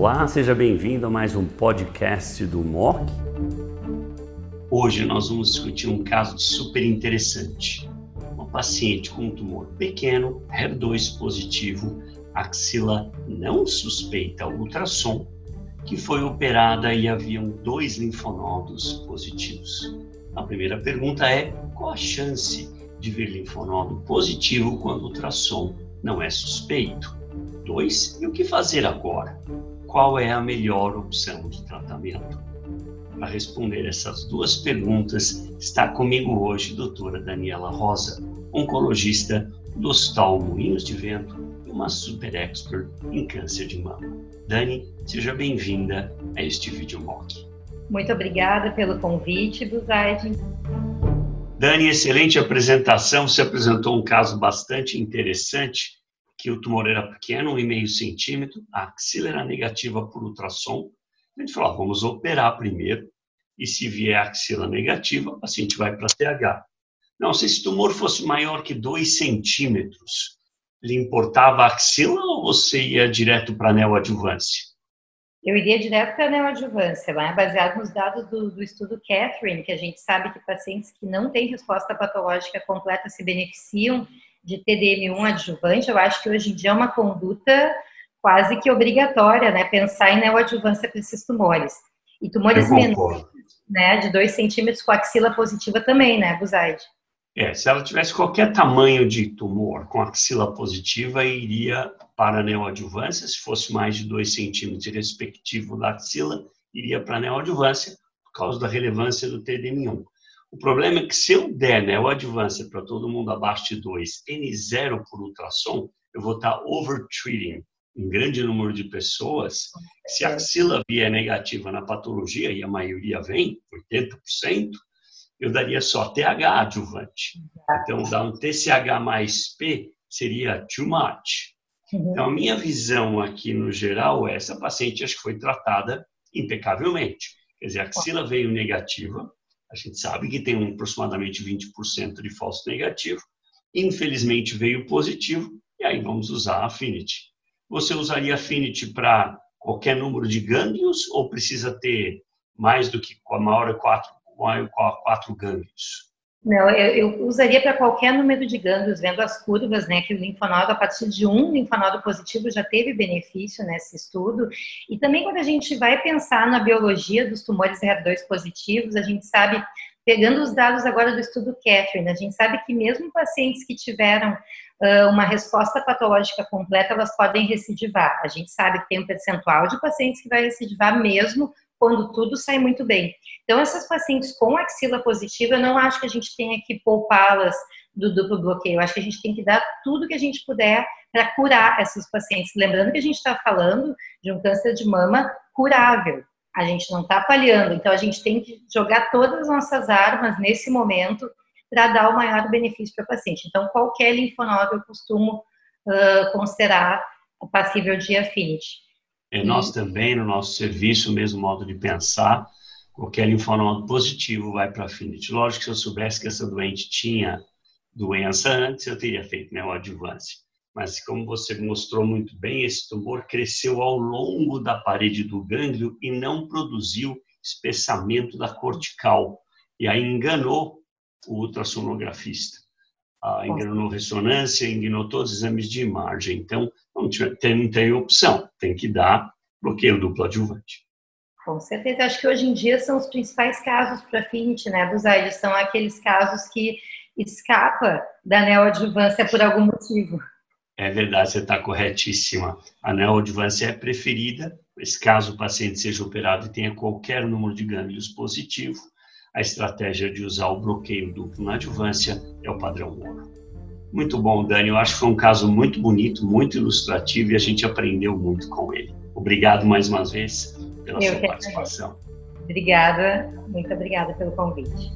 Olá, seja bem-vindo a mais um podcast do MOC. Hoje nós vamos discutir um caso super interessante. Uma paciente com um tumor pequeno, HER2 positivo, axila não suspeita ultrassom, que foi operada e haviam dois linfonodos positivos. A primeira pergunta é: qual a chance de ver linfonodo positivo quando o ultrassom não é suspeito? Dois, e o que fazer agora? Qual é a melhor opção de tratamento? Para responder essas duas perguntas, está comigo hoje a doutora Daniela Rosa, oncologista do Hospital Moinhos de Vento e uma super expert em câncer de mama. Dani, seja bem-vinda a este vídeo mock. Muito obrigada pelo convite, Buzaide. Dani, excelente apresentação. Você apresentou um caso bastante interessante que o tumor era pequeno, 1,5 centímetro, a axila era negativa por ultrassom. A gente falou, ah, vamos operar primeiro, e se vier axila negativa, o paciente vai para TH. Não, se esse tumor fosse maior que 2 centímetros, lhe importava a axila ou você ia direto para a neoadjuvância? Eu iria direto para a neoadjuvância, né? baseado nos dados do, do, estudo Catherine, que a gente sabe que pacientes que não têm resposta patológica completa se beneficiam de TDM1 adjuvante, eu acho que hoje em dia é uma conduta quase que obrigatória, né? Pensar em neoadjuvância para esses tumores. E tumores menores, né? De 2 centímetros com axila positiva também, né, Buzaide? É, se ela tivesse qualquer tamanho de tumor com axila positiva, iria para a neoadjuvância. Se fosse mais de 2 centímetros respectivo da axila, iria para a neoadjuvância, por causa da relevância do TDM1. O problema é que se eu der né, o advance para todo mundo abaixo de 2, N0 por ultrassom, eu vou estar overtreating um grande número de pessoas. Se a axila vier negativa na patologia, e a maioria vem, 80%, eu daria só TH adjuvante. Então, dar um TCH mais P seria too much. Uhum. Então, a minha visão aqui no geral é essa paciente acho que foi tratada impecavelmente. Quer dizer, a axila veio negativa, a gente sabe que tem um, aproximadamente 20% de falso negativo. Infelizmente veio positivo, e aí vamos usar a Affinity. Você usaria Affinity para qualquer número de gânglios ou precisa ter mais do que a maior quatro, maior quatro gânglios? Não, eu, eu usaria para qualquer número de gânglios, vendo as curvas, né, que o linfonodo, a partir de um linfonodo positivo, já teve benefício nesse estudo. E também quando a gente vai pensar na biologia dos tumores HER2 positivos, a gente sabe, pegando os dados agora do estudo Catherine, a gente sabe que mesmo pacientes que tiveram uma resposta patológica completa, elas podem recidivar. A gente sabe que tem um percentual de pacientes que vai recidivar mesmo quando tudo sai muito bem. Então, essas pacientes com axila positiva, eu não acho que a gente tenha que poupá-las do duplo bloqueio. Eu acho que a gente tem que dar tudo que a gente puder para curar essas pacientes. Lembrando que a gente está falando de um câncer de mama curável. A gente não está paliando. Então, a gente tem que jogar todas as nossas armas nesse momento para dar o maior benefício para o paciente. Então, qualquer linfonodo eu costumo uh, considerar passível de affinity. E nós também, no nosso serviço, o mesmo modo de pensar, qualquer linfonodo positivo vai para a Affinity. Lógico que se eu soubesse que essa doente tinha doença antes, eu teria feito neoadjuvância. Mas como você mostrou muito bem, esse tumor cresceu ao longo da parede do gânglio e não produziu espessamento da cortical. E aí enganou o ultrassonografista. Ah, enganou ressonância, enganou todos os exames de imagem. Então, não tem, não tem opção, tem que dar bloqueio duplo adjuvante. Com certeza, acho que hoje em dia são os principais casos para FINT, né, Buzaide? São aqueles casos que escapa da neoadjuvância por algum motivo. É verdade, você está corretíssima. A neoadjuvância é preferida, mas caso o paciente seja operado e tenha qualquer número de gânglios positivo, a estratégia de usar o bloqueio duplo na adjuvância é o padrão ouro. Muito bom, Dani. Eu acho que foi um caso muito bonito, muito ilustrativo e a gente aprendeu muito com ele. Obrigado mais uma vez pela Eu sua participação. Obrigada, muito obrigada pelo convite.